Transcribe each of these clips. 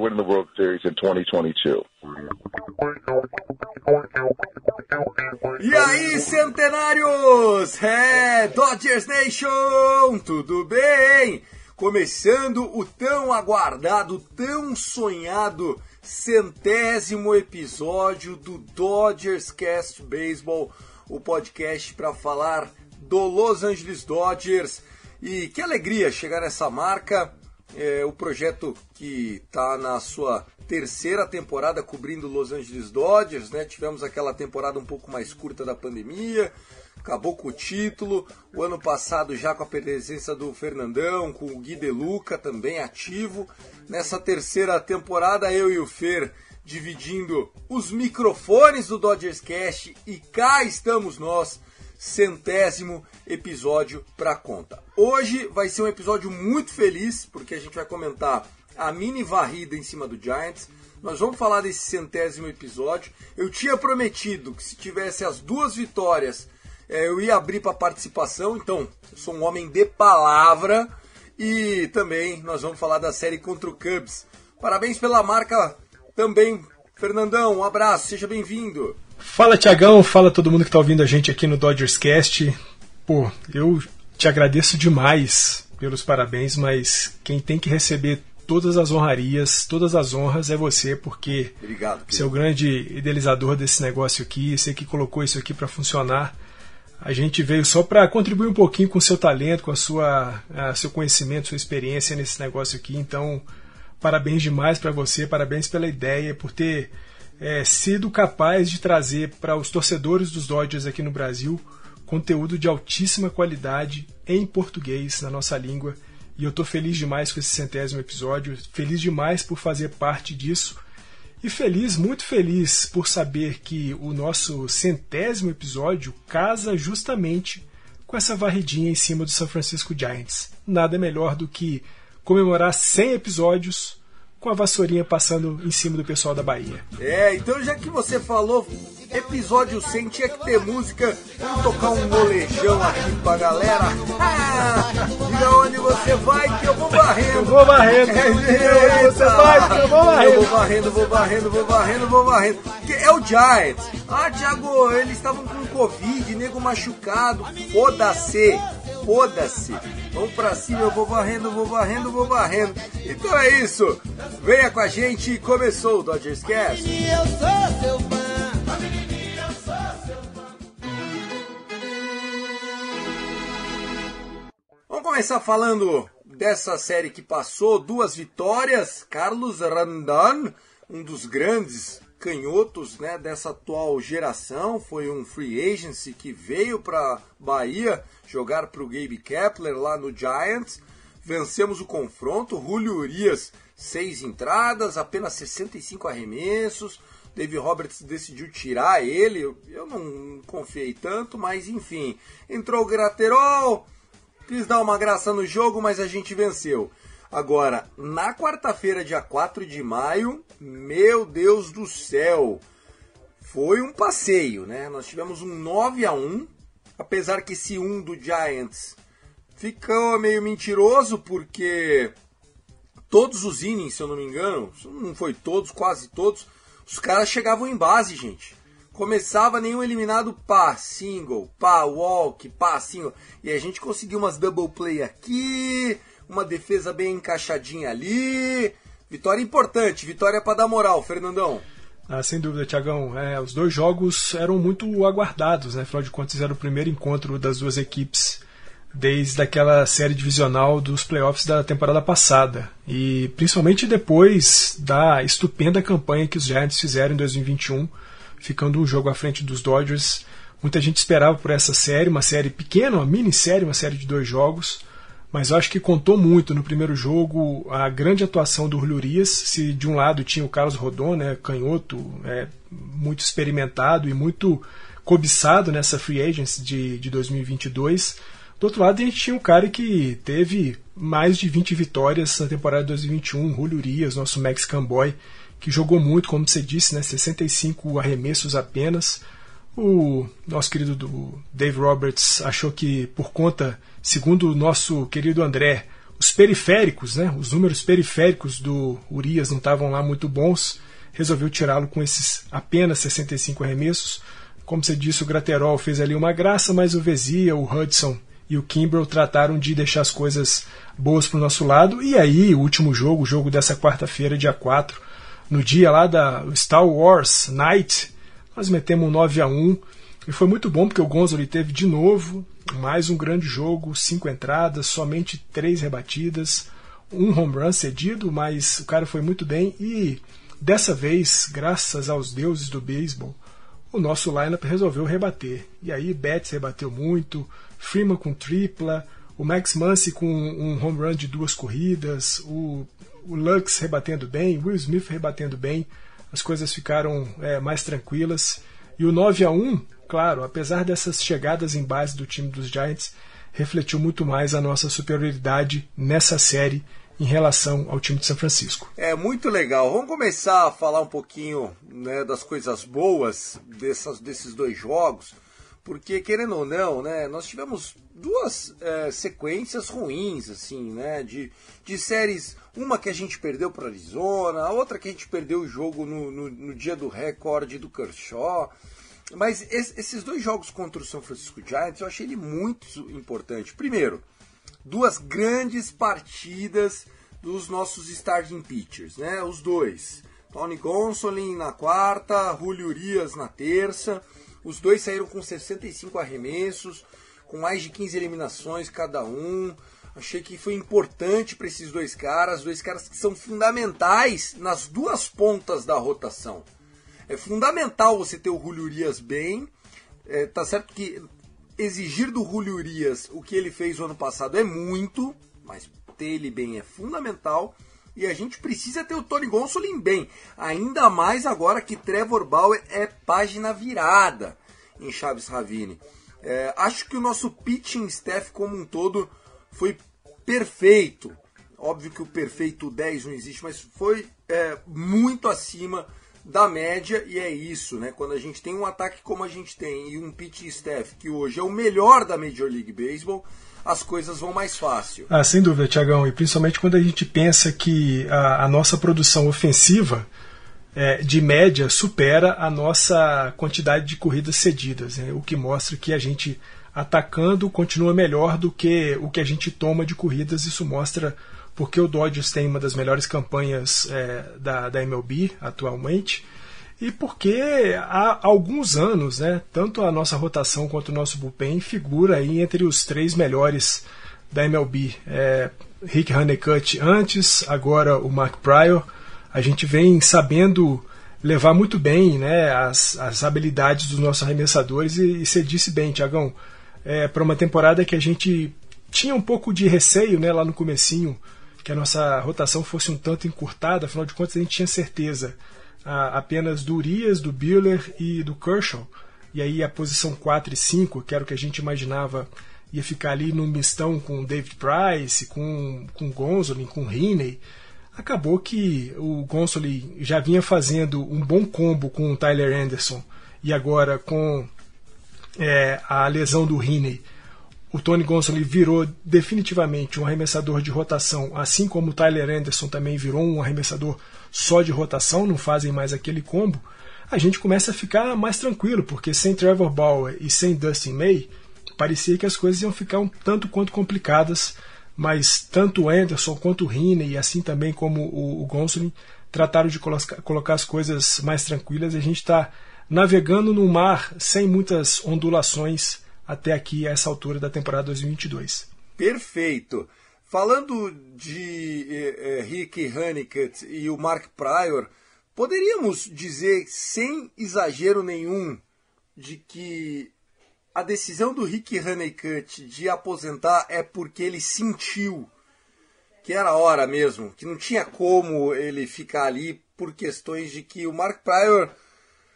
winning the World Series in 2022. E aí, centenários! É, Dodgers Nation! Tudo bem? Começando o tão aguardado, tão sonhado centésimo episódio do Dodgers Cast Baseball, o podcast para falar do Los Angeles Dodgers. E que alegria chegar nessa marca! É o projeto que está na sua terceira temporada cobrindo Los Angeles Dodgers, né? Tivemos aquela temporada um pouco mais curta da pandemia, acabou com o título. O ano passado já com a presença do Fernandão, com o Gui De Luca também ativo. Nessa terceira temporada eu e o Fer dividindo os microfones do Dodgers Cast e cá estamos nós centésimo episódio para conta. Hoje vai ser um episódio muito feliz porque a gente vai comentar a mini varrida em cima do Giants. Nós vamos falar desse centésimo episódio. Eu tinha prometido que se tivesse as duas vitórias eh, eu ia abrir para participação, então eu sou um homem de palavra e também nós vamos falar da série contra o Cubs. Parabéns pela marca também, Fernandão. Um abraço, seja bem-vindo. Fala Tiagão, fala todo mundo que está ouvindo a gente aqui no Dodgers Cast. Pô, eu te agradeço demais pelos parabéns, mas quem tem que receber todas as honrarias, todas as honras é você, porque Obrigado. você é o grande idealizador desse negócio aqui, você que colocou isso aqui para funcionar. A gente veio só para contribuir um pouquinho com o seu talento, com a sua, a seu conhecimento, sua experiência nesse negócio aqui. Então, parabéns demais para você, parabéns pela ideia, por ter é, sido capaz de trazer para os torcedores dos Dodgers aqui no Brasil conteúdo de altíssima qualidade em português, na nossa língua. E eu estou feliz demais com esse centésimo episódio, feliz demais por fazer parte disso. E feliz, muito feliz por saber que o nosso centésimo episódio casa justamente com essa varridinha em cima do San Francisco Giants. Nada melhor do que comemorar 100 episódios com a vassourinha passando em cima do pessoal da Bahia. É, então já que você falou episódio 100, tinha que ter música. Vamos tocar um molejão aqui pra galera. Ah, diga onde você vai que eu vou varrendo. Eu vou varrendo. Eita. Você vai que eu vou varrendo. Eu vou varrendo, vou varrendo, vou varrendo, vou varrendo. Que é o Giants. Ah, Thiago, eles estavam com Covid, nego machucado. Foda-se, foda-se. Vamos pra cima, eu vou varrendo, vou varrendo, vou varrendo. Então é isso. Venha com a gente. Começou o Dodgers Cast. Eu sou seu fã. Vamos começar falando dessa série que passou, duas vitórias. Carlos Randon, um dos grandes canhotos né, dessa atual geração, foi um free agency que veio para Bahia jogar para o Gabe Kepler lá no Giants. Vencemos o confronto, Julio Urias, seis entradas, apenas 65 arremessos. Dave Roberts decidiu tirar ele, eu, não confiei tanto, mas enfim. Entrou o Graterol, Quis dar uma graça no jogo, mas a gente venceu. Agora, na quarta-feira, dia 4 de maio, meu Deus do céu, foi um passeio, né? Nós tivemos um 9 a 1 apesar que esse 1 do Giants ficou meio mentiroso, porque todos os innings, se eu não me engano, não foi todos, quase todos, os caras chegavam em base, gente. Começava nenhum eliminado, pá, single, pá, walk, pá, single. E a gente conseguiu umas double play aqui, uma defesa bem encaixadinha ali. Vitória importante, vitória para dar moral, Fernandão. Ah, sem dúvida, Tiagão. É, os dois jogos eram muito aguardados, né? Afinal de contas, era o primeiro encontro das duas equipes desde aquela série divisional dos playoffs da temporada passada. E principalmente depois da estupenda campanha que os Giants fizeram em 2021, ficando um jogo à frente dos Dodgers. Muita gente esperava por essa série, uma série pequena, uma minissérie, uma série de dois jogos. Mas acho que contou muito no primeiro jogo a grande atuação do Julio Urias. Se de um lado tinha o Carlos Rodon, né, canhoto, é, muito experimentado e muito cobiçado nessa free agency de, de 2022 do outro lado, a gente tinha um cara que teve mais de 20 vitórias na temporada de 2021, Julio Urias, nosso Mexican Boy, que jogou muito, como você disse, né, 65 arremessos apenas. O nosso querido do Dave Roberts achou que, por conta, segundo o nosso querido André, os periféricos, né, os números periféricos do Urias não estavam lá muito bons, resolveu tirá-lo com esses apenas 65 arremessos. Como você disse, o Graterol fez ali uma graça, mas o Vezia, o Hudson e o Kimbrel trataram de deixar as coisas boas para o nosso lado. E aí, o último jogo, o jogo dessa quarta-feira, dia 4, no dia lá da Star Wars Night, nós metemos um 9 a 1 e foi muito bom porque o Gonzalo teve de novo mais um grande jogo, cinco entradas, somente três rebatidas, um home run cedido, mas o cara foi muito bem. E dessa vez, graças aos deuses do beisebol, o nosso lineup resolveu rebater. E aí Betts rebateu muito, Freeman com tripla, o Max Muncy com um home run de duas corridas, o, o Lux rebatendo bem, Will Smith rebatendo bem, as coisas ficaram é, mais tranquilas. E o 9 a 1 claro, apesar dessas chegadas em base do time dos Giants, refletiu muito mais a nossa superioridade nessa série em relação ao time de São Francisco. É muito legal. Vamos começar a falar um pouquinho né, das coisas boas dessas, desses dois jogos porque querendo ou não, né, nós tivemos duas é, sequências ruins, assim, né, de, de séries, uma que a gente perdeu para Arizona, a outra que a gente perdeu o jogo no, no, no dia do recorde do Kershaw, mas esses dois jogos contra o São Francisco Giants eu achei ele muito importante. Primeiro, duas grandes partidas dos nossos starting pitchers, né, os dois, Tony Gonsolin na quarta, Julio Urias na terça, os dois saíram com 65 arremessos, com mais de 15 eliminações cada um. Achei que foi importante para esses dois caras, dois caras que são fundamentais nas duas pontas da rotação. É fundamental você ter o Julio Urias bem. É, tá certo que exigir do Julio Urias o que ele fez o ano passado é muito, mas ter ele bem é fundamental. E a gente precisa ter o Tony Gonsolin bem. Ainda mais agora que Trevor Bauer é página virada em Chaves Ravine. É, acho que o nosso pitching staff como um todo foi perfeito. Óbvio que o perfeito 10 não existe, mas foi é, muito acima da média e é isso, né? Quando a gente tem um ataque como a gente tem e um pitching staff que hoje é o melhor da Major League Baseball, as coisas vão mais fácil. Ah, sem dúvida, Tiagão. E principalmente quando a gente pensa que a, a nossa produção ofensiva é, de média supera a nossa quantidade de corridas cedidas, né? o que mostra que a gente atacando continua melhor do que o que a gente toma de corridas. Isso mostra porque o Dodgers tem uma das melhores campanhas é, da, da MLB atualmente e porque há alguns anos, né, tanto a nossa rotação quanto o nosso bullpen figura aí entre os três melhores da MLB. É, Rick Honeycutt antes, agora o Mark Pryor. A gente vem sabendo levar muito bem né, as, as habilidades dos nossos arremessadores e, e você disse bem, Tiagão, é, para uma temporada que a gente tinha um pouco de receio né, lá no comecinho que a nossa rotação fosse um tanto encurtada, afinal de contas a gente tinha certeza apenas do Urias, do Buehler e do Kershaw. E aí a posição 4 e 5, que era o que a gente imaginava, ia ficar ali no mistão com David Price, com, com Gonsolin, com Heaney. Acabou que o Gonsolin já vinha fazendo um bom combo com o Tyler Anderson e agora com é, a lesão do Heaney, o Tony Gonsolin virou definitivamente um arremessador de rotação, assim como o Tyler Anderson também virou um arremessador só de rotação, não fazem mais aquele combo, a gente começa a ficar mais tranquilo, porque sem Trevor Bauer e sem Dustin May, parecia que as coisas iam ficar um tanto quanto complicadas, mas tanto o Anderson quanto o Rine, e assim também como o, o Gonsolin, trataram de colocar as coisas mais tranquilas e a gente está navegando no mar sem muitas ondulações até aqui, a essa altura da temporada 2022. Perfeito. Falando de eh, eh, Rick Honeycutt e o Mark Pryor, poderíamos dizer, sem exagero nenhum, de que a decisão do Rick Honeycutt de aposentar é porque ele sentiu que era hora mesmo, que não tinha como ele ficar ali por questões de que o Mark Pryor,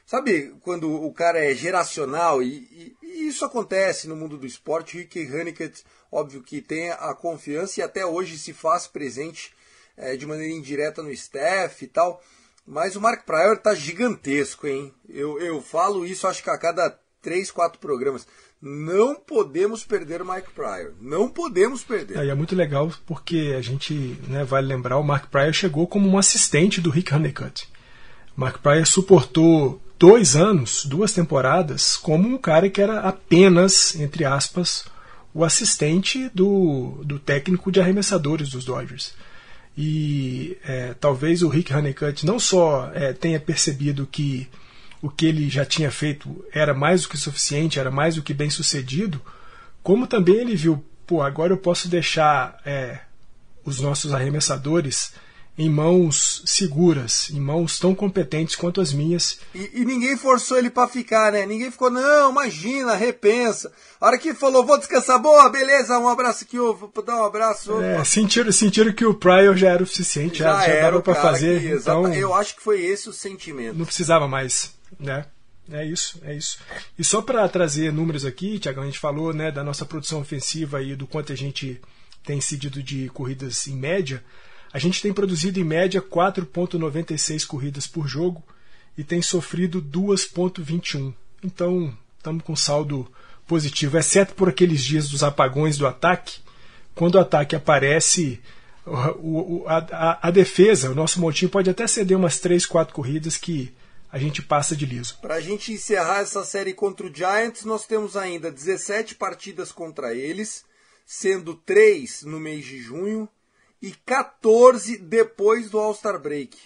sabe, quando o cara é geracional, e, e, e isso acontece no mundo do esporte, Rick Honeycutt, óbvio que tem a confiança e até hoje se faz presente é, de maneira indireta no staff e tal, mas o Mark Pryor tá gigantesco, hein? Eu, eu falo isso acho que a cada três, quatro programas. Não podemos perder o Mike Pryor. Não podemos perder. É, é muito legal porque a gente né, vai lembrar, o Mark Pryor chegou como um assistente do Rick Honeycutt. Mark Pryor suportou dois anos, duas temporadas, como um cara que era apenas, entre aspas, o assistente do, do técnico de arremessadores dos Dodgers. E é, talvez o Rick Honeycutt não só é, tenha percebido que o que ele já tinha feito era mais do que suficiente, era mais do que bem sucedido, como também ele viu, pô, agora eu posso deixar é, os nossos arremessadores em mãos seguras, em mãos tão competentes quanto as minhas. E, e ninguém forçou ele para ficar, né? Ninguém ficou, não, imagina, repensa. A hora que falou, vou descansar, boa, beleza, um abraço aqui, vou dar um abraço. É, sentiram, sentiram que o Pryor já era o suficiente, já, já, já dava para fazer. Que, então, eu acho que foi esse o sentimento. Não precisava mais. Né? É isso, é isso. E só para trazer números aqui, Tiago, a gente falou né, da nossa produção ofensiva e do quanto a gente tem cedido de corridas em média. A gente tem produzido em média 4,96 corridas por jogo e tem sofrido 2,21. Então, estamos com saldo positivo, exceto por aqueles dias dos apagões do ataque. Quando o ataque aparece, o, o, a, a, defesa, o nosso montinho pode até ceder umas 3, 4 corridas que a gente passa de liso. Para a gente encerrar essa série contra o Giants, nós temos ainda 17 partidas contra eles, sendo 3 no mês de junho e 14 depois do All-Star Break.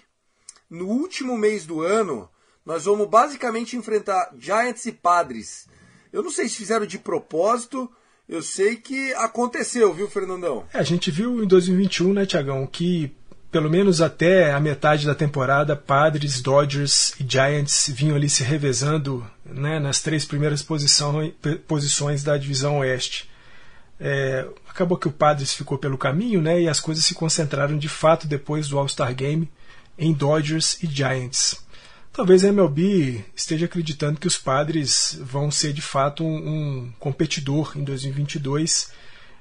No último mês do ano, nós vamos basicamente enfrentar Giants e Padres. Eu não sei se fizeram de propósito, eu sei que aconteceu, viu, Fernandão? É, a gente viu em 2021, né, Tiagão, que pelo menos até a metade da temporada, Padres, Dodgers e Giants vinham ali se revezando né, nas três primeiras posições da divisão oeste. É, acabou que o Padres ficou pelo caminho né, e as coisas se concentraram de fato depois do All-Star Game em Dodgers e Giants. Talvez a MLB esteja acreditando que os Padres vão ser de fato um, um competidor em 2022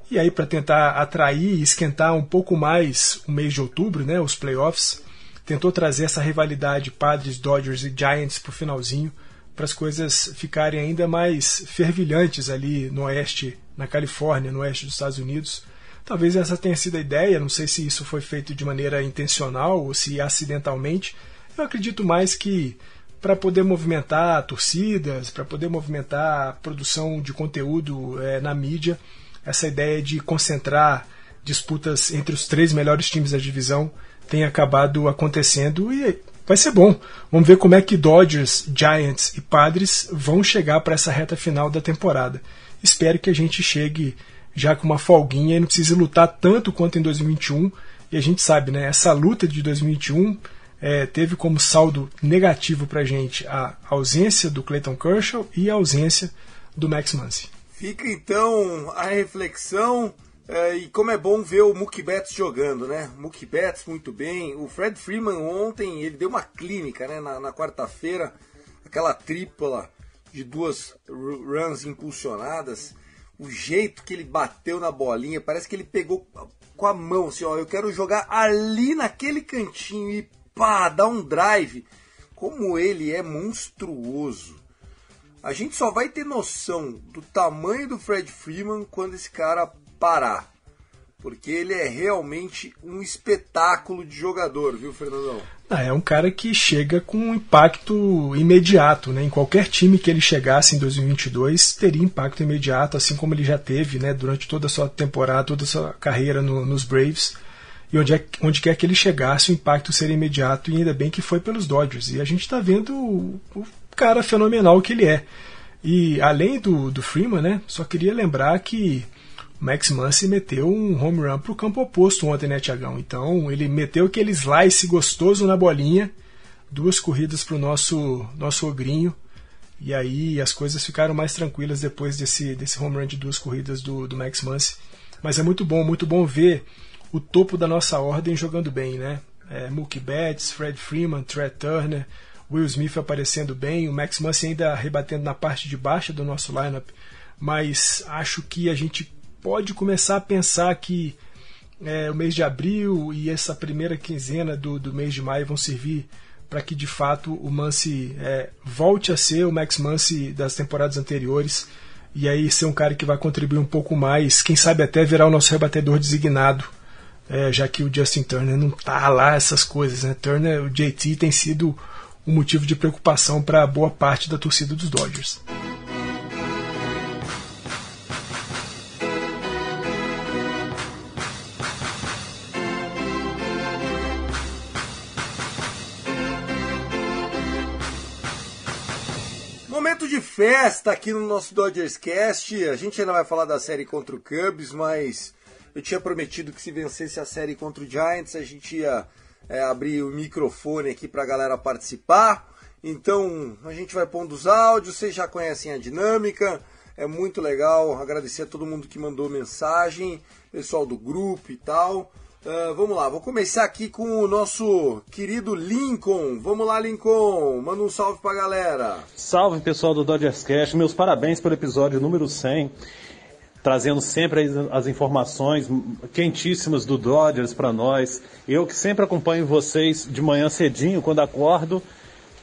e aí, para tentar atrair e esquentar um pouco mais o mês de outubro, né, os playoffs, tentou trazer essa rivalidade Padres, Dodgers e Giants para o finalzinho, para as coisas ficarem ainda mais fervilhantes ali no oeste, na Califórnia, no oeste dos Estados Unidos. Talvez essa tenha sido a ideia, não sei se isso foi feito de maneira intencional ou se acidentalmente. Eu acredito mais que para poder movimentar torcidas, para poder movimentar a produção de conteúdo é, na mídia, essa ideia de concentrar disputas entre os três melhores times da divisão tem acabado acontecendo e vai ser bom. Vamos ver como é que Dodgers, Giants e Padres vão chegar para essa reta final da temporada. Espero que a gente chegue já com uma folguinha e não precise lutar tanto quanto em 2021. E a gente sabe, né? Essa luta de 2021 é, teve como saldo negativo para a gente a ausência do Clayton Kershaw e a ausência do Max Muncy. Fica então a reflexão é, e como é bom ver o Mookie Betts jogando, né? Mookie Betts muito bem. O Fred Freeman ontem ele deu uma clínica, né? Na, na quarta-feira, aquela tripla de duas runs impulsionadas. O jeito que ele bateu na bolinha, parece que ele pegou com a mão, assim, ó, eu quero jogar ali naquele cantinho e pá, dar um drive. Como ele é monstruoso. A gente só vai ter noção do tamanho do Fred Freeman quando esse cara parar. Porque ele é realmente um espetáculo de jogador, viu, Fernandão? Ah, é um cara que chega com um impacto imediato, né? Em qualquer time que ele chegasse em 2022 teria impacto imediato, assim como ele já teve, né? Durante toda a sua temporada, toda a sua carreira no, nos Braves. E onde, é, onde quer que ele chegasse, o impacto seria imediato. E ainda bem que foi pelos Dodgers. E a gente está vendo o, o, cara fenomenal que ele é. E além do, do Freeman, né? Só queria lembrar que Max Muncy meteu um home run para o campo oposto ontem, né, Tiagão? Então ele meteu aquele slice gostoso na bolinha, duas corridas para o nosso, nosso ogrinho, e aí as coisas ficaram mais tranquilas depois desse, desse home run de duas corridas do, do Max Muncy. Mas é muito bom, muito bom ver o topo da nossa ordem jogando bem, né? É, Mookie Betts, Fred Freeman, Trey Turner, Will Smith aparecendo bem, o Max Muncy ainda rebatendo na parte de baixo do nosso lineup, mas acho que a gente pode começar a pensar que é, o mês de abril e essa primeira quinzena do, do mês de maio vão servir para que de fato o Mansi é, volte a ser o Max Mansi das temporadas anteriores e aí ser um cara que vai contribuir um pouco mais, quem sabe até virar o nosso rebatedor designado, é, já que o Justin Turner não tá lá essas coisas, né? Turner, o JT tem sido um motivo de preocupação para boa parte da torcida dos Dodgers. Festa aqui no nosso Dodgers Cast. A gente ainda vai falar da série contra o Cubs, mas eu tinha prometido que se vencesse a série contra o Giants, a gente ia é, abrir o microfone aqui para a galera participar. Então a gente vai pondo os áudios, vocês já conhecem a dinâmica, é muito legal. Agradecer a todo mundo que mandou mensagem, pessoal do grupo e tal. Uh, vamos lá, vou começar aqui com o nosso querido Lincoln. Vamos lá, Lincoln. Manda um salve pra galera. Salve, pessoal do Dodgers Cash. Meus parabéns pelo episódio número 100. Trazendo sempre as informações quentíssimas do Dodgers para nós. Eu que sempre acompanho vocês de manhã cedinho, quando acordo,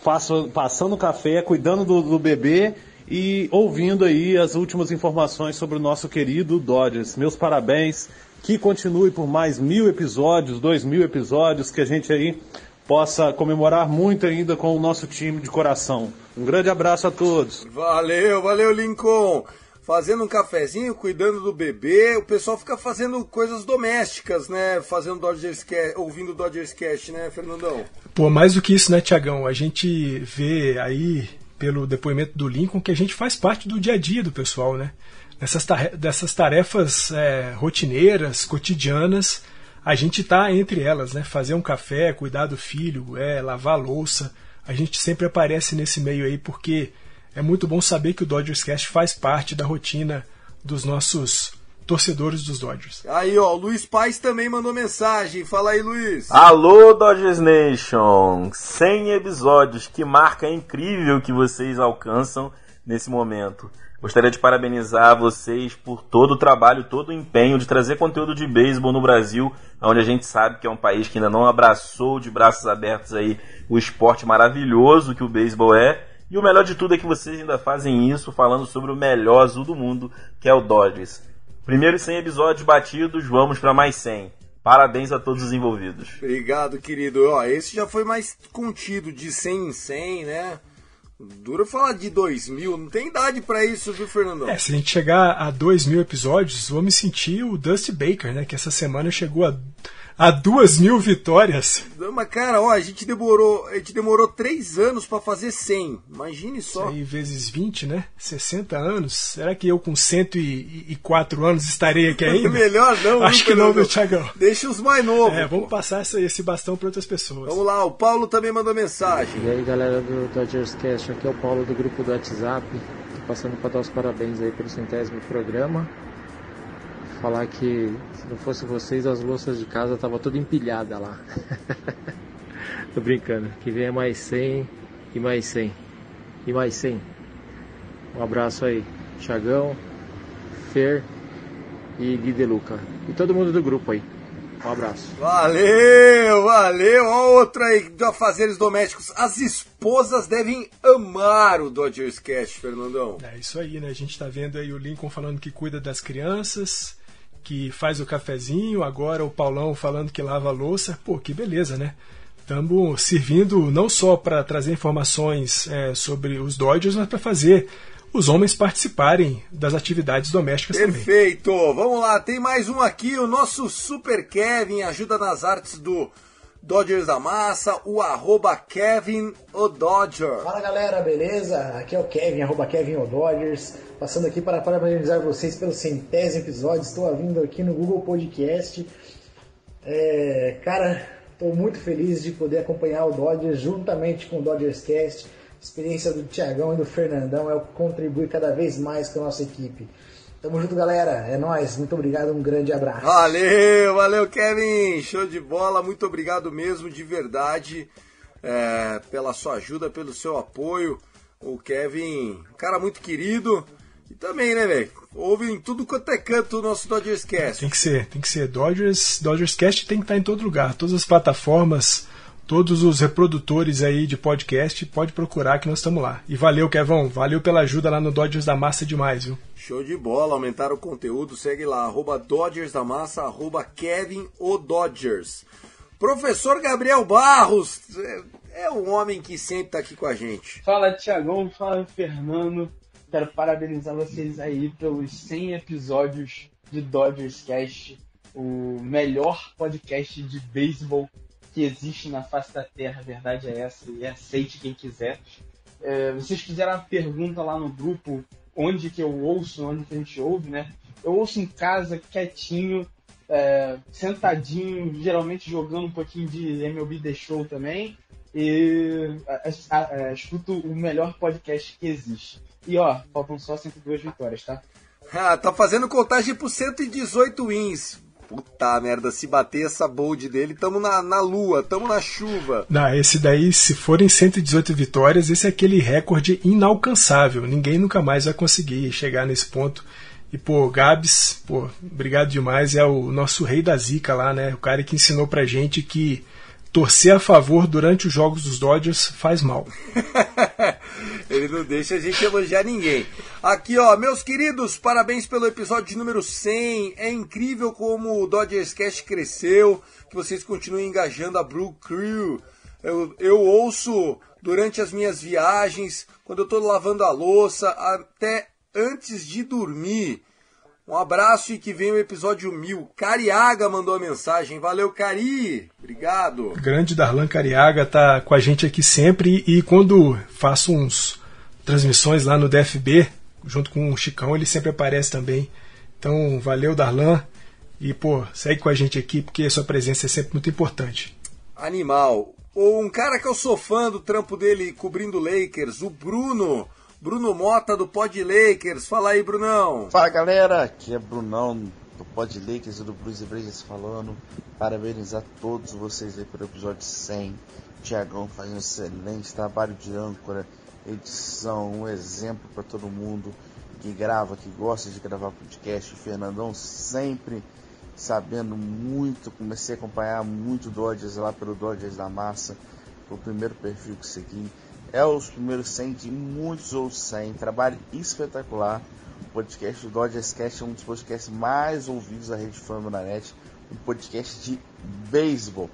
passo, passando café, cuidando do, do bebê e ouvindo aí as últimas informações sobre o nosso querido Dodgers. Meus parabéns que continue por mais mil episódios, dois mil episódios, que a gente aí possa comemorar muito ainda com o nosso time de coração. Um grande abraço a todos. Valeu, valeu, Lincoln. Fazendo um cafezinho, cuidando do bebê, o pessoal fica fazendo coisas domésticas, né? Fazendo Dodgers Cast, ouvindo Dodgers Cast, né, Fernandão? Pô, mais do que isso, né, Tiagão? A gente vê aí, pelo depoimento do Lincoln, que a gente faz parte do dia a dia do pessoal, né? dessas, dessas tarefas é, rotineiras, cotidianas, a gente está entre elas, né? Fazer um café, cuidar do filho, é, lavar a louça. A gente sempre aparece nesse meio aí porque é muito bom saber que o Dodgers Cast faz parte da rotina dos nossos torcedores dos Dodgers. Aí, ó, o Luiz Paz também mandou mensagem. Fala aí, Luiz. Alô, Dodgers Nation! 100 episódios, que marca incrível que vocês alcançam nesse momento. Gostaria de parabenizar vocês por todo o trabalho, todo o empenho de trazer conteúdo de beisebol no Brasil, onde a gente sabe que é um país que ainda não abraçou de braços abertos aí o esporte maravilhoso que o beisebol é. E o melhor de tudo é que vocês ainda fazem isso falando sobre o melhor azul do mundo, que é o Dodgers. Primeiros 100 episódios batidos, vamos para mais 100. Parabéns a todos os envolvidos. Obrigado, querido. Ó, esse já foi mais contido, de 100 em 100, né? Dura falar de 2 mil, não tem idade para isso, viu, Fernandão? É, se a gente chegar a 2 mil episódios, vou me sentir o Dusty Baker, né? Que essa semana chegou a a duas mil vitórias. Mas, cara, ó, a gente demorou, a gente demorou três anos para fazer 100. Imagine só. Isso aí vezes 20, né? 60 anos. Será que eu com 104 anos estarei aqui ainda? Melhor não. Acho que não, meu Thiagão. Deixa os mais novos. É, vamos passar esse, esse bastão para outras pessoas. Vamos lá, o Paulo também mandou mensagem. E aí, galera do Dodgers Cast, aqui é o Paulo do grupo do WhatsApp. Tô passando para dar os parabéns aí pelo centésimo programa falar que se não fosse vocês, as louças de casa tava toda empilhada lá. Tô brincando. Que venha mais 100 e mais 100 e mais 100. Um abraço aí, Chagão, Fer e Gui Deluca. E todo mundo do grupo aí. Um abraço. Valeu, valeu. Ó, outra aí de afazeres domésticos. As esposas devem amar o Dodgers Cash, Fernandão. É isso aí, né? A gente tá vendo aí o Lincoln falando que cuida das crianças que faz o cafezinho, agora o Paulão falando que lava a louça. Pô, que beleza, né? Estamos servindo não só para trazer informações é, sobre os Dodgers, mas para fazer os homens participarem das atividades domésticas Perfeito. também. Perfeito! Vamos lá, tem mais um aqui, o nosso Super Kevin ajuda nas artes do Dodgers da Massa, o arroba Kevin o Dodger. Fala galera, beleza? Aqui é o Kevin, arroba Kevin o Dodgers, passando aqui para parabenizar vocês pelo centésimo episódio, estou vindo aqui no Google Podcast. É, cara, estou muito feliz de poder acompanhar o Dodgers juntamente com o Dodgers Cast. A experiência do Tiagão e do Fernandão é o que contribui cada vez mais com a nossa equipe. Tamo junto, galera. É nóis. Muito obrigado. Um grande abraço. Valeu, valeu, Kevin. Show de bola. Muito obrigado mesmo, de verdade, é, pela sua ajuda, pelo seu apoio. O Kevin, cara muito querido. E também, né, velho? Ouve em tudo quanto é canto o nosso Dodgers Cast. Tem que ser, tem que ser. Dodgers, Dodgers Cast tem que estar em todo lugar. Todas as plataformas, todos os reprodutores aí de podcast, pode procurar que nós estamos lá. E valeu, Kevão. Valeu pela ajuda lá no Dodgers da Massa demais, viu? Show de bola, aumentar o conteúdo, segue lá, arroba Dodgers da Massa, arroba Kevin o Dodgers. Professor Gabriel Barros, é, é um homem que sempre tá aqui com a gente. Fala Tiagão, fala Fernando, quero parabenizar vocês aí pelos 100 episódios de Dodgers Cast, o melhor podcast de beisebol que existe na face da Terra, a verdade é essa, e aceite quem quiser. É, vocês fizeram uma pergunta lá no grupo onde que eu ouço, onde que a gente ouve, né? Eu ouço em casa, quietinho, é, sentadinho, geralmente jogando um pouquinho de MLB The Show também. E a, a, a, escuto o melhor podcast que existe. E ó, faltam só 102 vitórias, tá? Ah, tá fazendo contagem por 118 wins. Puta merda, se bater essa bold dele, tamo na, na lua, tamo na chuva. Não, esse daí, se forem 118 vitórias, esse é aquele recorde inalcançável. Ninguém nunca mais vai conseguir chegar nesse ponto. E, pô, Gabs, pô, obrigado demais. É o nosso rei da zica lá, né? O cara que ensinou pra gente que torcer a favor durante os jogos dos Dodgers faz mal. Ele não deixa a gente elogiar ninguém. Aqui, ó, meus queridos, parabéns pelo episódio número 100. É incrível como o Dodgers Cast cresceu, que vocês continuem engajando a Blue Crew. Eu, eu ouço durante as minhas viagens, quando eu tô lavando a louça, até antes de dormir. Um abraço e que venha o episódio mil. Cariaga mandou a mensagem. Valeu, Cari. Obrigado. Grande Darlan Cariaga tá com a gente aqui sempre e quando faço uns transmissões lá no DFB, junto com o Chicão, ele sempre aparece também. Então, valeu, Darlan. E, pô, segue com a gente aqui porque sua presença é sempre muito importante. Animal. Um cara que eu sou fã do trampo dele cobrindo Lakers, o Bruno. Bruno Mota do Pod Lakers. Fala aí, Brunão. Fala galera, aqui é Brunão do Pod Lakers e do Blues e Brejas falando. Parabenizar todos vocês aí pelo episódio 100. Tiagão faz um excelente trabalho de âncora, edição, um exemplo para todo mundo que grava, que gosta de gravar podcast. O Fernandão sempre sabendo muito, comecei a acompanhar muito Dodgers lá pelo Dodgers da Massa. O primeiro perfil que segui é os primeiros 100 de muitos outros 100. Trabalho espetacular. O podcast do Dodgers Cast é um dos podcasts mais ouvidos da Rede Fama na net. Um podcast de beisebol.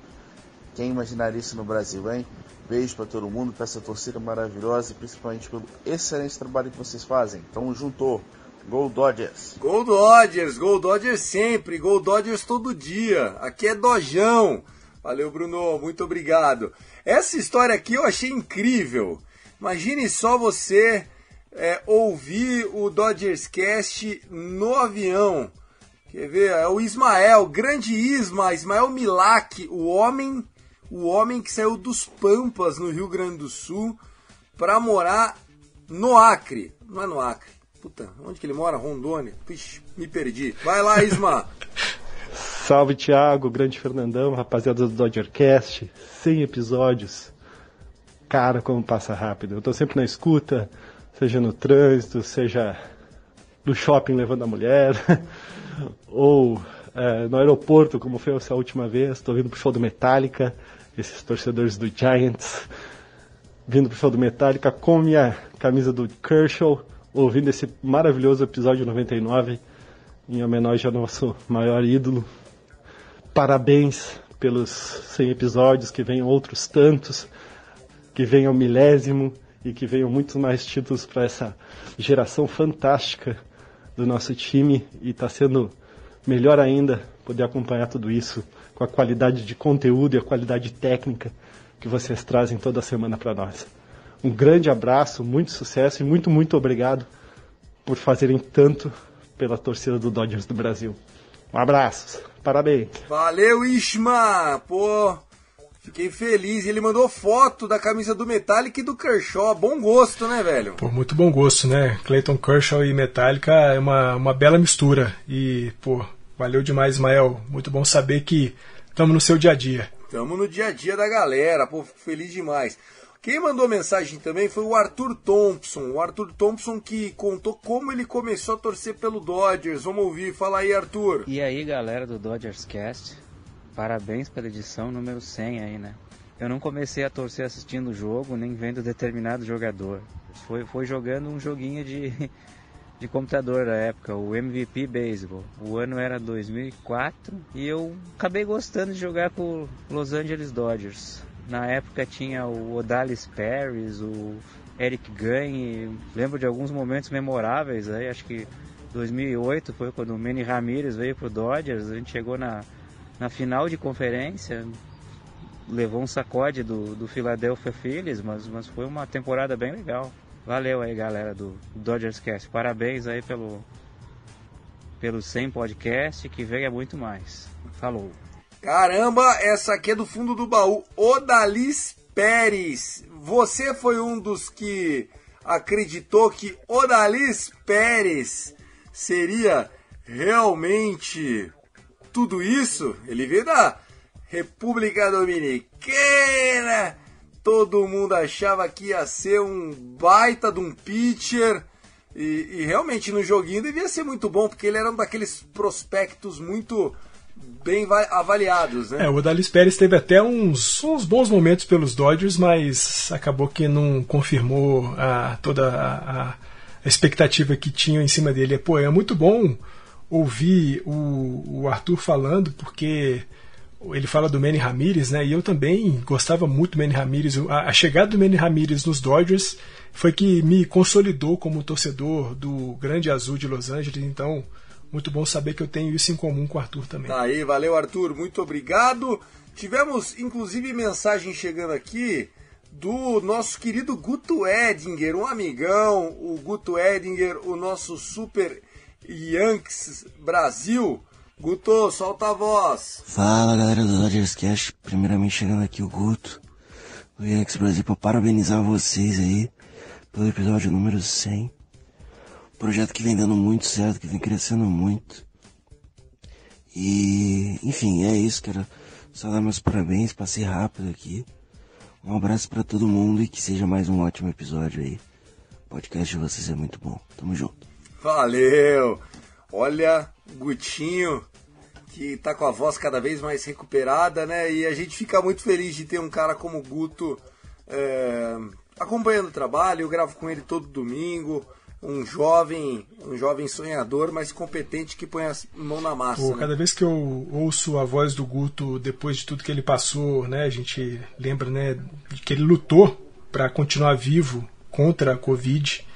Quem imaginaria isso no Brasil, hein? Beijo para todo mundo, para essa torcida maravilhosa e principalmente pelo excelente trabalho que vocês fazem. Tamo junto. Gol Dodgers. Gol Dodgers, Gol Dodgers sempre, Gol Dodgers todo dia. Aqui é Dojão. Valeu, Bruno, muito obrigado. Essa história aqui eu achei incrível. Imagine só você é, ouvir o Dodgers Cast no avião. Quer ver? É o Ismael, grande Isma, Ismael Milak, o homem, o homem que saiu dos Pampas no Rio Grande do Sul para morar no Acre. Não é no Acre. Puta, onde que ele mora? Rondônia. Puxa, me perdi. Vai lá, Isma. Salve, Thiago, grande Fernandão, rapaziada do Dodgercast, 100 episódios. Cara, como passa rápido. Eu tô sempre na escuta, seja no trânsito, seja no shopping levando a mulher, ou é, no aeroporto, como foi essa última vez. Tô vindo pro show do Metallica, esses torcedores do Giants, vindo pro show do Metallica com minha camisa do Kershaw, ouvindo esse maravilhoso episódio 99 em homenagem ao nosso maior ídolo. Parabéns pelos 100 episódios, que venham outros tantos, que venham milésimo e que venham muitos mais títulos para essa geração fantástica do nosso time e está sendo melhor ainda poder acompanhar tudo isso com a qualidade de conteúdo e a qualidade técnica que vocês trazem toda semana para nós. Um grande abraço, muito sucesso e muito, muito obrigado por fazerem tanto pela torcida do Dodgers do Brasil. Um abraço, parabéns. Valeu, Isma! Pô, fiquei feliz. Ele mandou foto da camisa do Metallica e do Kershaw. Bom gosto, né, velho? Pô, muito bom gosto, né? Clayton Kershaw e Metallica é uma, uma bela mistura. E, pô, valeu demais, Ismael. Muito bom saber que estamos no seu dia a dia. Estamos no dia a dia da galera. Pô, fico feliz demais. Quem mandou mensagem também foi o Arthur Thompson. O Arthur Thompson que contou como ele começou a torcer pelo Dodgers. Vamos ouvir. Fala aí, Arthur. E aí, galera do Dodgers Cast. Parabéns pela edição número 100 aí, né? Eu não comecei a torcer assistindo o jogo, nem vendo determinado jogador. Foi, foi jogando um joguinho de, de computador da época, o MVP Baseball. O ano era 2004 e eu acabei gostando de jogar com Los Angeles Dodgers. Na época tinha o Odalis Paris, o Eric Gagne. Lembro de alguns momentos memoráveis aí. Acho que 2008 foi quando o Manny Ramirez veio pro Dodgers. A gente chegou na, na final de conferência. Levou um sacode do, do Philadelphia Phillies, mas, mas foi uma temporada bem legal. Valeu aí, galera do Dodgers Cast. Parabéns aí pelo, pelo 100 podcast, que venha muito mais. Falou! Caramba, essa aqui é do fundo do baú. Odalis Pérez. Você foi um dos que acreditou que Odalis Pérez seria realmente tudo isso? Ele veio da República Dominicana. Todo mundo achava que ia ser um baita de um pitcher. E, e realmente no joguinho devia ser muito bom, porque ele era um daqueles prospectos muito bem avaliados, né? É, o Odalis Pérez teve até uns, uns bons momentos pelos Dodgers, mas acabou que não confirmou a, toda a, a expectativa que tinham em cima dele. Pô, é muito bom ouvir o, o Arthur falando, porque ele fala do Manny Ramirez, né? E eu também gostava muito do Manny Ramirez. A, a chegada do Manny Ramirez nos Dodgers foi que me consolidou como torcedor do Grande Azul de Los Angeles. Então, muito bom saber que eu tenho isso em comum com o Arthur também. Tá aí, valeu Arthur, muito obrigado. Tivemos inclusive mensagem chegando aqui do nosso querido Guto Edinger, um amigão, o Guto Edinger, o nosso super Yankees Brasil. Guto, solta a voz. Fala galera do Dodgers Cash, primeiramente chegando aqui o Guto, do Yankees Brasil, para parabenizar vocês aí pelo episódio número 100 projeto que vem dando muito certo, que vem crescendo muito. E, enfim, é isso, quero só dar meus parabéns, passei rápido aqui. Um abraço para todo mundo e que seja mais um ótimo episódio aí. O podcast de vocês é muito bom. Tamo junto. Valeu! Olha, Gutinho, que tá com a voz cada vez mais recuperada, né? E a gente fica muito feliz de ter um cara como o Guto é, acompanhando o trabalho. Eu gravo com ele todo domingo um jovem, um jovem sonhador, mas competente que põe a mão na massa. Pô, né? Cada vez que eu ouço a voz do Guto depois de tudo que ele passou, né, a gente lembra, né, que ele lutou para continuar vivo contra a Covid.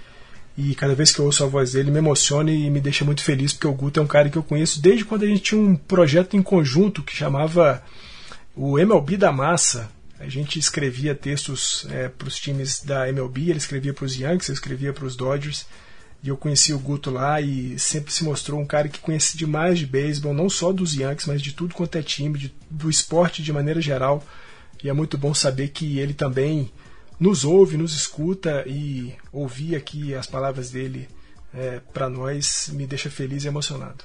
E cada vez que eu ouço a voz dele, me emociona e me deixa muito feliz, porque o Guto é um cara que eu conheço desde quando a gente tinha um projeto em conjunto que chamava o MLB da Massa, a gente escrevia textos é, para os times da MLB, ele escrevia para os Yankees, eu escrevia para os Dodgers. E eu conheci o Guto lá e sempre se mostrou um cara que conhece demais de beisebol, não só dos Yankees, mas de tudo quanto é time, de, do esporte de maneira geral. E é muito bom saber que ele também nos ouve, nos escuta e ouvir aqui as palavras dele é, para nós me deixa feliz e emocionado.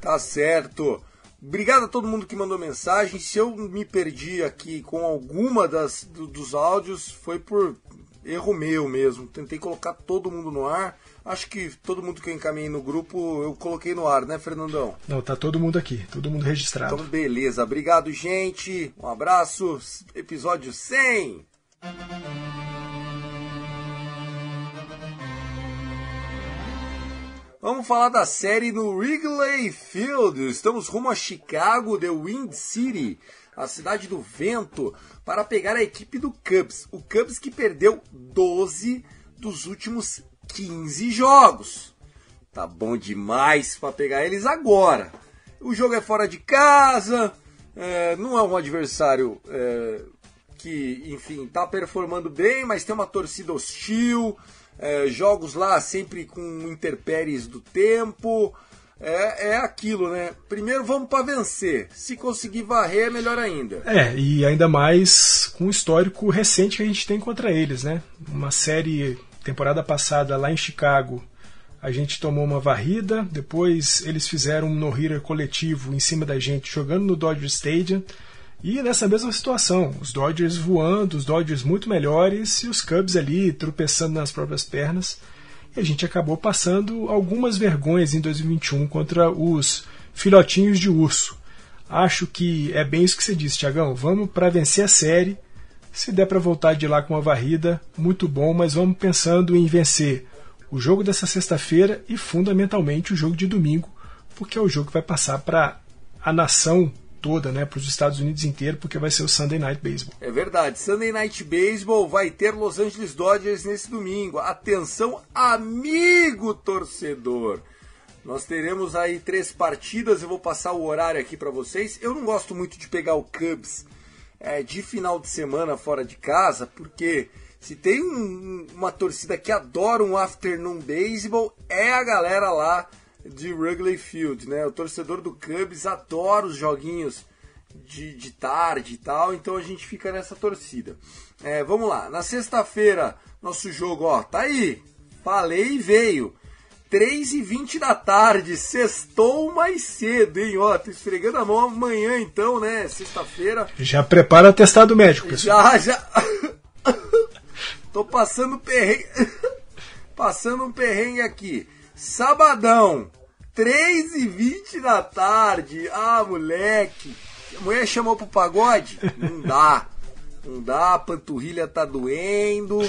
Tá certo. Obrigado a todo mundo que mandou mensagem. Se eu me perdi aqui com alguma das, do, dos áudios, foi por erro meu mesmo. Tentei colocar todo mundo no ar. Acho que todo mundo que eu encaminhei no grupo eu coloquei no ar, né, Fernandão? Não, tá todo mundo aqui, todo mundo registrado. Então, beleza. Obrigado, gente. Um abraço. Episódio 100. Vamos falar da série no Wrigley Field. Estamos rumo a Chicago, The Wind City, a cidade do vento, para pegar a equipe do Cubs. O Cubs que perdeu 12 dos últimos 15 jogos. Tá bom demais para pegar eles agora. O jogo é fora de casa, é, não é um adversário é, que, enfim, tá performando bem, mas tem uma torcida hostil. É, jogos lá sempre com interpéries do tempo. É, é aquilo, né? Primeiro vamos para vencer. Se conseguir varrer, é melhor ainda. É, e ainda mais com o histórico recente que a gente tem contra eles, né? Uma série temporada passada lá em Chicago, a gente tomou uma varrida, depois eles fizeram um no-hitter coletivo em cima da gente jogando no Dodger Stadium. E nessa mesma situação, os Dodgers voando, os Dodgers muito melhores e os Cubs ali tropeçando nas próprias pernas. E a gente acabou passando algumas vergonhas em 2021 contra os filhotinhos de urso. Acho que é bem isso que você disse, Tiagão. Vamos para vencer a série. Se der para voltar de lá com uma varrida, muito bom, mas vamos pensando em vencer o jogo dessa sexta-feira e fundamentalmente o jogo de domingo, porque é o jogo que vai passar para a nação toda, né, para os Estados Unidos inteiro, porque vai ser o Sunday Night Baseball. É verdade, Sunday Night Baseball vai ter Los Angeles Dodgers nesse domingo. Atenção, amigo torcedor. Nós teremos aí três partidas, eu vou passar o horário aqui para vocês. Eu não gosto muito de pegar o Cubs é, de final de semana fora de casa, porque se tem um, uma torcida que adora um afternoon baseball, é a galera lá de Wrigley Field, né? O torcedor do Cubs adora os joguinhos de, de tarde e tal, então a gente fica nessa torcida. É, vamos lá, na sexta-feira, nosso jogo, ó, tá aí, falei e veio. 3 e 20 da tarde, sextou mais cedo, hein? Ó, tô esfregando a mão amanhã então, né? Sexta-feira. Já prepara o testado médico, pessoal. Já, já. tô passando perrengue. passando um perrengue aqui. Sabadão, 3 e 20 da tarde. Ah, moleque. A mulher chamou pro pagode? Não dá. Não dá, a panturrilha tá doendo.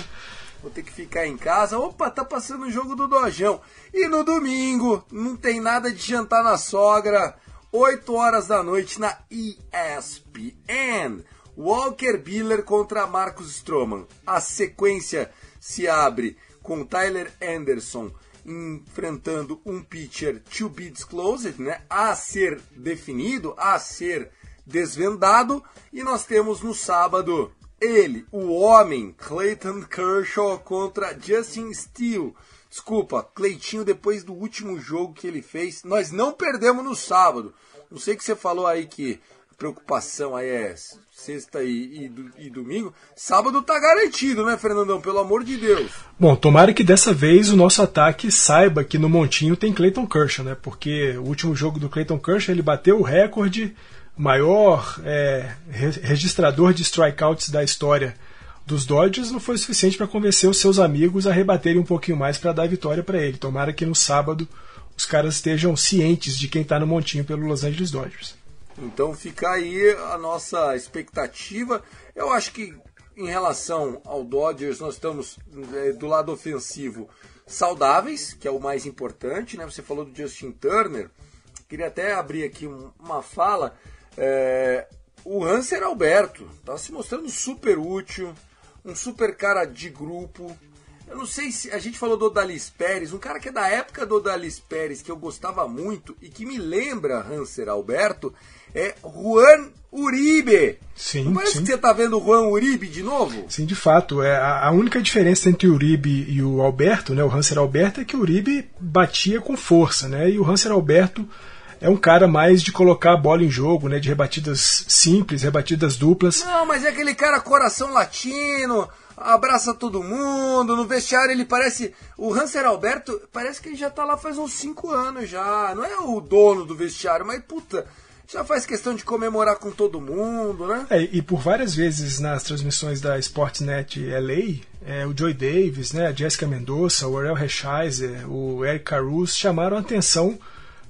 Vou ter que ficar em casa. Opa, tá passando o jogo do Dojão. E no domingo, não tem nada de jantar na sogra. 8 horas da noite na ESPN. Walker Biller contra Marcos Stroman. A sequência se abre com Tyler Anderson enfrentando um pitcher to be disclosed, né, a ser definido, a ser desvendado, e nós temos no sábado ele, o homem, Clayton Kershaw contra Justin Steele. Desculpa, Cleitinho depois do último jogo que ele fez, nós não perdemos no sábado. Não sei que você falou aí que preocupação aí é sexta e, e, e, domingo. Sábado tá garantido, né, Fernandão? Pelo amor de Deus. Bom, tomara que dessa vez o nosso ataque saiba que no Montinho tem Clayton Kershaw, né? Porque o último jogo do Clayton Kershaw ele bateu o recorde maior é, registrador de strikeouts da história dos Dodgers não foi suficiente para convencer os seus amigos a rebaterem um pouquinho mais para dar vitória para ele. Tomara que no sábado os caras estejam cientes de quem está no montinho pelo Los Angeles Dodgers. Então fica aí a nossa expectativa. Eu acho que em relação ao Dodgers, nós estamos é, do lado ofensivo saudáveis, que é o mais importante. Né? Você falou do Justin Turner. Queria até abrir aqui uma fala. É, o Hanser Alberto está se mostrando super útil, um super cara de grupo. Eu não sei se a gente falou do Odalis Pérez, um cara que é da época do Odalis Pérez, que eu gostava muito e que me lembra Hanser Alberto, é Juan Uribe. Sim, Não parece sim. que você está vendo o Juan Uribe de novo? Sim, de fato. É, a, a única diferença entre o Uribe e o Alberto, né, o Hanser Alberto, é que o Uribe batia com força, né, e o Hanser Alberto é um cara mais de colocar a bola em jogo, né, de rebatidas simples, rebatidas duplas. Não, mas é aquele cara coração latino, abraça todo mundo, no vestiário ele parece. O Hanser Alberto, parece que ele já tá lá faz uns 5 anos já. Não é o dono do vestiário, mas puta, já faz questão de comemorar com todo mundo, né? É, e por várias vezes nas transmissões da Sportsnet LA, é, o Joy Davis, né, a Jessica Mendoza, o Ariel Hescheiser, o Eric Caruso chamaram atenção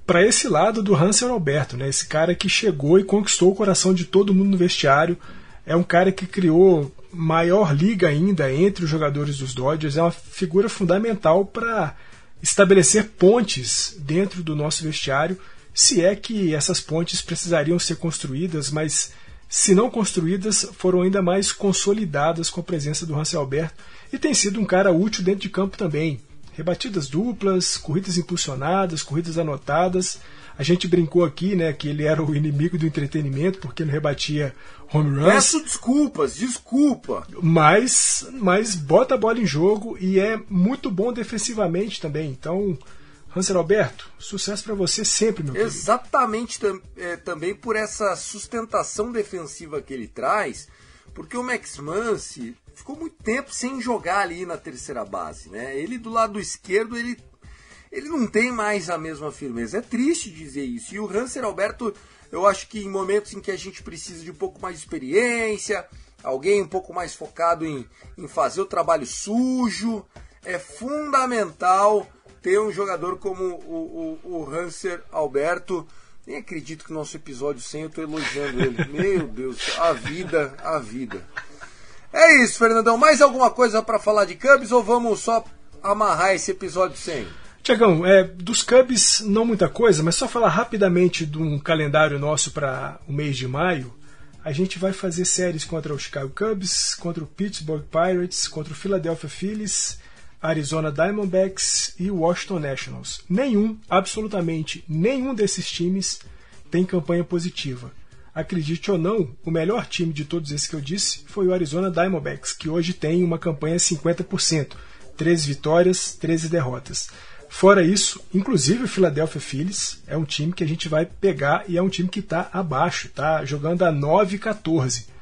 para esse lado do Hanser Alberto, né, esse cara que chegou e conquistou o coração de todo mundo no vestiário. É um cara que criou maior liga ainda entre os jogadores dos Dodgers, é uma figura fundamental para estabelecer pontes dentro do nosso vestiário, se é que essas pontes precisariam ser construídas, mas se não construídas, foram ainda mais consolidadas com a presença do Hansel Alberto e tem sido um cara útil dentro de campo também. Rebatidas duplas, corridas impulsionadas, corridas anotadas. A gente brincou aqui, né, que ele era o inimigo do entretenimento porque não rebatia home runs. Peço desculpas, desculpa. Mas, mas bota a bola em jogo e é muito bom defensivamente também. Então, Hansel Alberto, sucesso para você sempre, meu. Exatamente tam, é, também por essa sustentação defensiva que ele traz, porque o Max Muncy ficou muito tempo sem jogar ali na terceira base, né? Ele do lado esquerdo, ele ele não tem mais a mesma firmeza. É triste dizer isso. E o Hanser Alberto, eu acho que em momentos em que a gente precisa de um pouco mais de experiência, alguém um pouco mais focado em, em fazer o trabalho sujo, é fundamental ter um jogador como o, o, o Hanser Alberto. Nem acredito que no nosso episódio 100 eu estou elogiando ele. Meu Deus, a vida, a vida. É isso, Fernandão. Mais alguma coisa para falar de Cubs ou vamos só amarrar esse episódio 100? Tiagão, é, dos Cubs não muita coisa, mas só falar rapidamente de um calendário nosso para o mês de maio. A gente vai fazer séries contra o Chicago Cubs, contra o Pittsburgh Pirates, contra o Philadelphia Phillies, Arizona Diamondbacks e Washington Nationals. Nenhum, absolutamente nenhum desses times tem campanha positiva. Acredite ou não, o melhor time de todos esses que eu disse foi o Arizona Diamondbacks, que hoje tem uma campanha 50%, 13 vitórias, 13 derrotas. Fora isso, inclusive o Philadelphia Phillies é um time que a gente vai pegar e é um time que está abaixo, está jogando a 9 14.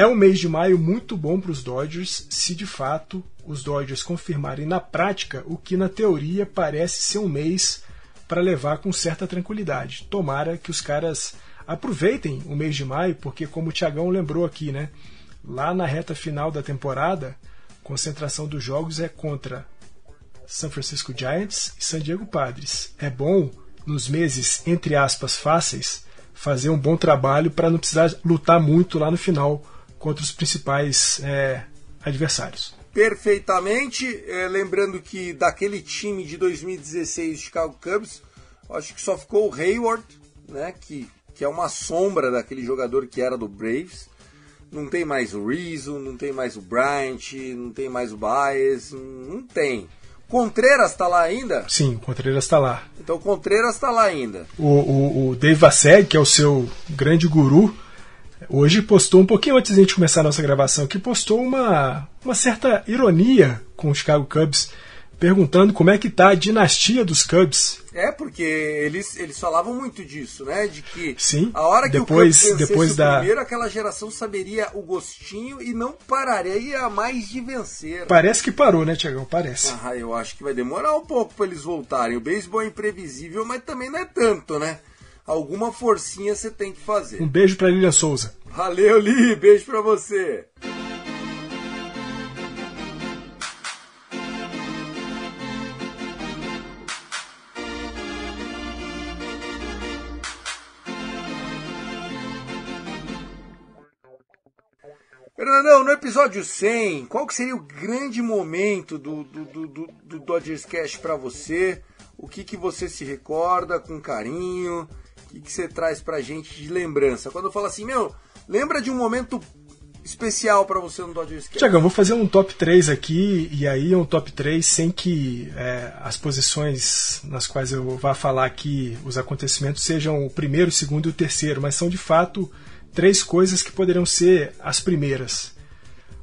É um mês de maio muito bom para os Dodgers, se de fato os Dodgers confirmarem na prática o que na teoria parece ser um mês para levar com certa tranquilidade. Tomara que os caras aproveitem o mês de maio, porque como o Tiagão lembrou aqui, né, lá na reta final da temporada, concentração dos jogos é contra San Francisco Giants e San Diego Padres. É bom, nos meses, entre aspas, fáceis, fazer um bom trabalho para não precisar lutar muito lá no final contra os principais é, adversários. Perfeitamente. É, lembrando que daquele time de 2016 de Chicago Cubs, acho que só ficou o Hayward, né, que, que é uma sombra daquele jogador que era do Braves. Não tem mais o Rizzo, não tem mais o Bryant, não tem mais o Baez, não tem. Contreiras está lá ainda? Sim, o Contreiras está lá. Então o Contreiras está lá ainda. O, o, o Dave Vasseg, que é o seu grande guru, hoje postou, um pouquinho antes de a gente começar a nossa gravação aqui, postou uma, uma certa ironia com o Chicago Cubs, perguntando como é que está a dinastia dos Cubs. É, porque eles, eles falavam muito disso, né? De que Sim, a hora que depois, o Cubs depois da... primeiro, aquela geração saberia o gostinho e não pararia mais de vencer. Parece que parou, né, Tiagão? Parece. Ah, eu acho que vai demorar um pouco para eles voltarem. O beisebol é imprevisível, mas também não é tanto, né? Alguma forcinha você tem que fazer. Um beijo para Lilian Souza. Valeu, Li. Beijo para você. Fernandão, no episódio 100, qual que seria o grande momento do, do, do, do, do Dodgers Cash para você? O que, que você se recorda com carinho? Que, que você traz pra gente de lembrança? Quando eu falo assim, meu, lembra de um momento especial para você no Dodgers Cash? Tiagão, vou fazer um top 3 aqui, e aí é um top 3 sem que é, as posições nas quais eu vá falar aqui, os acontecimentos, sejam o primeiro, o segundo e o terceiro, mas são de fato três coisas que poderiam ser as primeiras.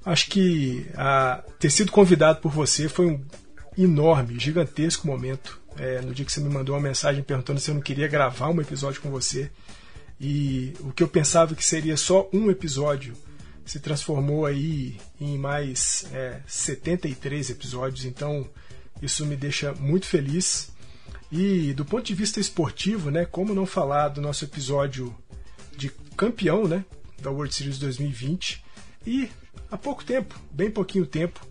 Acho que a, ter sido convidado por você foi um enorme, gigantesco momento. É, no dia que você me mandou uma mensagem perguntando se eu não queria gravar um episódio com você. E o que eu pensava que seria só um episódio se transformou aí em mais é, 73 episódios. Então isso me deixa muito feliz. E do ponto de vista esportivo, né, como não falar do nosso episódio de campeão né, da World Series 2020 e há pouco tempo, bem pouquinho tempo,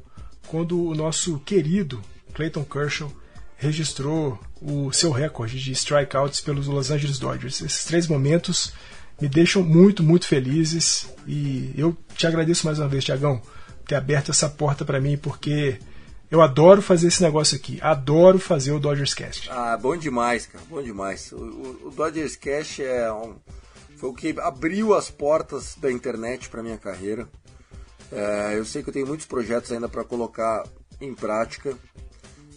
quando o nosso querido Clayton Kershaw registrou o seu recorde de strikeouts pelos Los Angeles Dodgers. Esses três momentos me deixam muito, muito felizes e eu te agradeço mais uma vez, Tiagão, ter aberto essa porta para mim, porque Eu adoro fazer esse negócio aqui. Adoro fazer o Dodgers Cast. Ah, bom demais, cara. Bom demais. O, o, Dodgers Cast é um, foi o que abriu as portas da internet para minha carreira. É, eu sei que eu tenho muitos projetos ainda para colocar em prática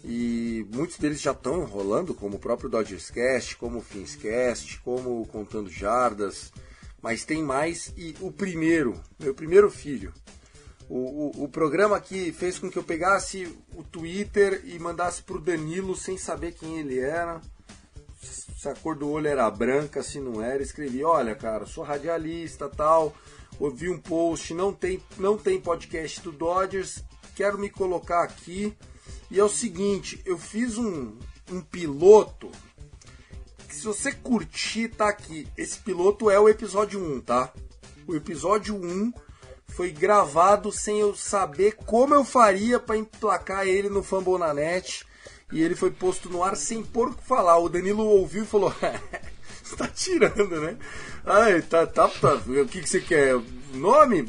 e muitos deles já estão rolando, como o próprio Dodgers Cast, como o Finscast, como o Contando Jardas, mas tem mais e o primeiro, meu primeiro filho, o, o, o, programa que fez com que eu pegasse o Twitter e mandasse pro Danilo sem saber quem ele era. Se a cor do olho era branca, se não era, escrevi, olha cara, sou radialista tal, ouvi um post, não tem, não tem podcast do Dodgers, quero me colocar aqui. E é o seguinte, eu fiz um, um piloto. Que se você curtir, tá aqui. Esse piloto é o episódio 1, tá? O episódio 1 foi gravado sem eu saber como eu faria para emplacar ele no Fambonanet. E ele foi posto no ar sem por que falar. O Danilo ouviu e falou: Você tá tirando, né? Ai, tá, tá, tá. O que, que você quer? Nome?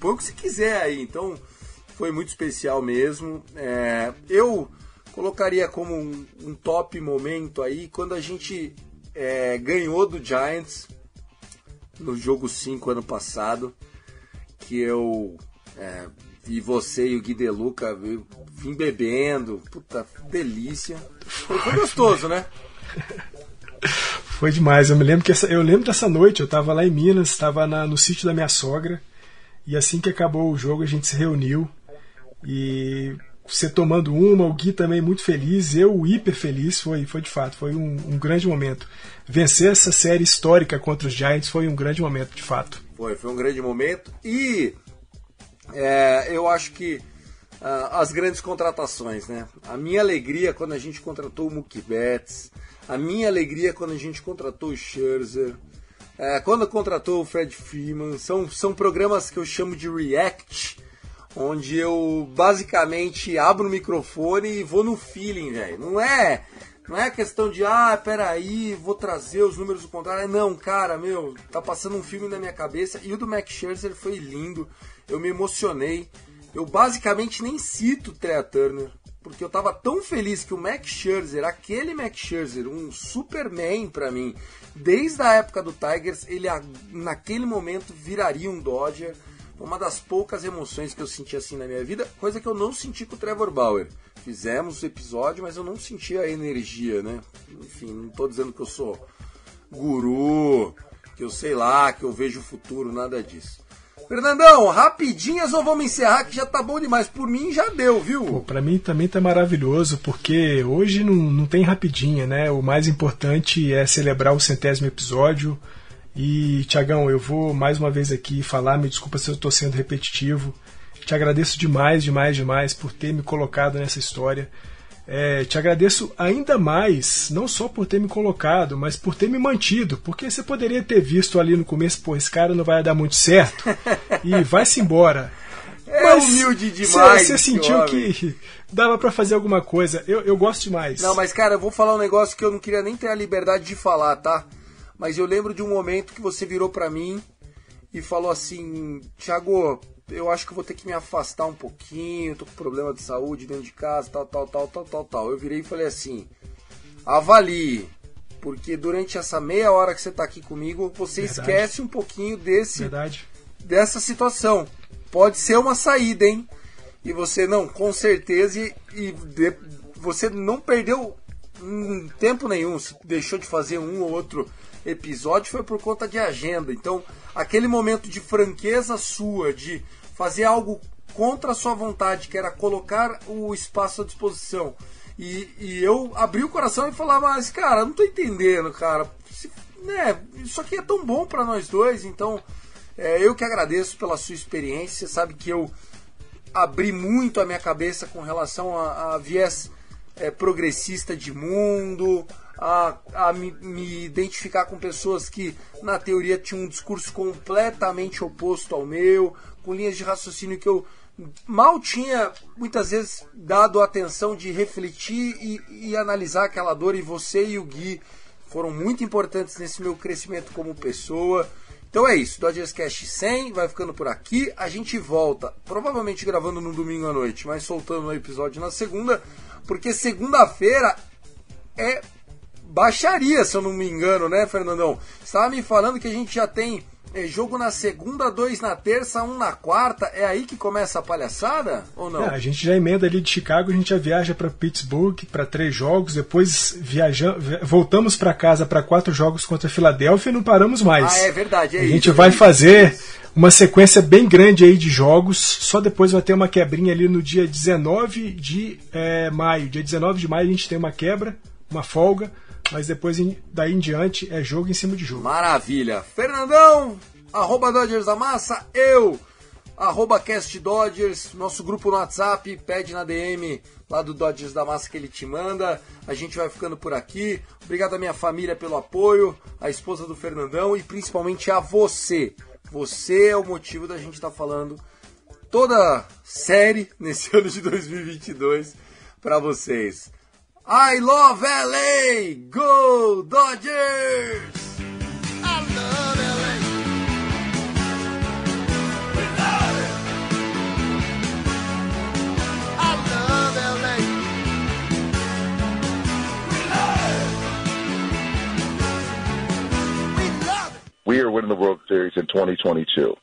Põe o que você quiser aí. Então, foi muito especial mesmo. É, eu colocaria como um, um, top momento aí quando a gente é, ganhou do Giants no jogo 5 ano passado que eu é, vi você e o Gui Deluca vim bebendo, puta delícia. Foi, foi gostoso, né? Foi demais. Eu me lembro que essa, eu lembro dessa noite. Eu estava lá em Minas, estava no sítio da minha sogra. E assim que acabou o jogo, a gente se reuniu e você tomando uma, o Gui também muito feliz, eu hiper feliz. Foi, foi de fato, foi um, um grande momento. Vencer essa série histórica contra os Giants foi um grande momento, de fato. Foi, foi um grande momento. E é, eu acho que uh, as grandes contratações, né? A minha alegria quando a gente contratou o Mookie Betts, a minha alegria quando a gente contratou o Scherzer, é, quando contratou o Fred Freeman, são, são programas que eu chamo de React, onde eu basicamente abro o microfone e vou no feeling, velho. Não é não é questão de, ah, peraí, vou trazer os números do contrário. Não, cara, meu, tá passando um filme na minha cabeça. E o do Max Scherzer foi lindo. Eu me emocionei. Eu basicamente nem cito o Trea Turner. Porque eu tava tão feliz que o Max Scherzer, aquele Max Scherzer, um Superman para mim, desde a época do Tigers, ele naquele momento viraria um Dodger. Uma das poucas emoções que eu senti assim na minha vida, coisa que eu não senti com o Trevor Bauer fizemos o episódio, mas eu não senti a energia, né? Enfim, não estou dizendo que eu sou guru, que eu sei lá, que eu vejo o futuro, nada disso. Fernandão, rapidinhas ou vamos encerrar que já tá bom demais. Por mim já deu, viu? Pô, pra mim também tá maravilhoso, porque hoje não, não tem rapidinha, né? O mais importante é celebrar o centésimo episódio. E, Tiagão, eu vou mais uma vez aqui falar, me desculpa se eu tô sendo repetitivo. Te agradeço demais, demais, demais por ter me colocado nessa história. É, te agradeço ainda mais, não só por ter me colocado, mas por ter me mantido, porque você poderia ter visto ali no começo, pô, esse cara não vai dar muito certo e vai-se embora. É mas humilde demais. Você sentiu que dava para fazer alguma coisa. Eu, eu gosto demais. Não, mas cara, eu vou falar um negócio que eu não queria nem ter a liberdade de falar, tá? Mas eu lembro de um momento que você virou para mim e falou assim: Thiago, eu acho que vou ter que me afastar um pouquinho, tô com problema de saúde dentro de casa, tal, tal, tal, tal, tal, tal. Eu virei e falei assim: avalie, porque durante essa meia hora que você tá aqui comigo, você Verdade. esquece um pouquinho desse Verdade. dessa situação. Pode ser uma saída, hein? E você não, com certeza, e, e de, você não perdeu um tempo nenhum, deixou de fazer um ou outro episódio foi por conta de agenda. Então, aquele momento de franqueza sua, de fazer algo contra a sua vontade, que era colocar o espaço à disposição. E, e eu abri o coração e falar, mas cara, não tô entendendo, cara. Se, né, isso aqui é tão bom para nós dois, então é, eu que agradeço pela sua experiência. Você sabe que eu abri muito a minha cabeça com relação a, a viés é, progressista de mundo, a, a me, me, identificar com pessoas que, na teoria, tinham um discurso completamente oposto ao meu, com linhas de raciocínio que eu mal tinha, muitas vezes, dado atenção de refletir e, e analisar aquela dor, e você e o Gui foram muito importantes nesse meu crescimento como pessoa. Então é isso, Dodgers Cast 100 vai ficando por aqui. A gente volta, provavelmente gravando no domingo à noite, mas soltando o episódio na segunda, porque segunda-feira é baixaria, se eu não me engano, né, Fernandão? Estava me falando que a gente já tem é, jogo na segunda, dois na terça, um na quarta. É aí que começa a palhaçada ou não? É, a gente já emenda ali de Chicago, a gente já viaja para Pittsburgh para três jogos, depois viajamos, voltamos para casa para quatro jogos contra a Filadélfia e não paramos mais. Ah, é verdade. É a isso, gente vai fazer é isso. uma sequência bem grande aí de jogos. Só depois vai ter uma quebrinha ali no dia 19 de é, maio. Dia 19 de maio a gente tem uma quebra, uma folga. Mas depois, daí em diante, é jogo em cima de jogo. Maravilha. Fernandão, arroba Dodgers da Massa, eu, arroba Cast Dodgers, nosso grupo no WhatsApp, pede na DM lá do Dodgers da Massa que ele te manda. A gente vai ficando por aqui. Obrigado à minha família pelo apoio, a esposa do Fernandão e principalmente a você. Você é o motivo da gente estar falando toda série nesse ano de 2022 para vocês. I love LA! Go Dodgers! We love it. We are winning the World Series in 2022.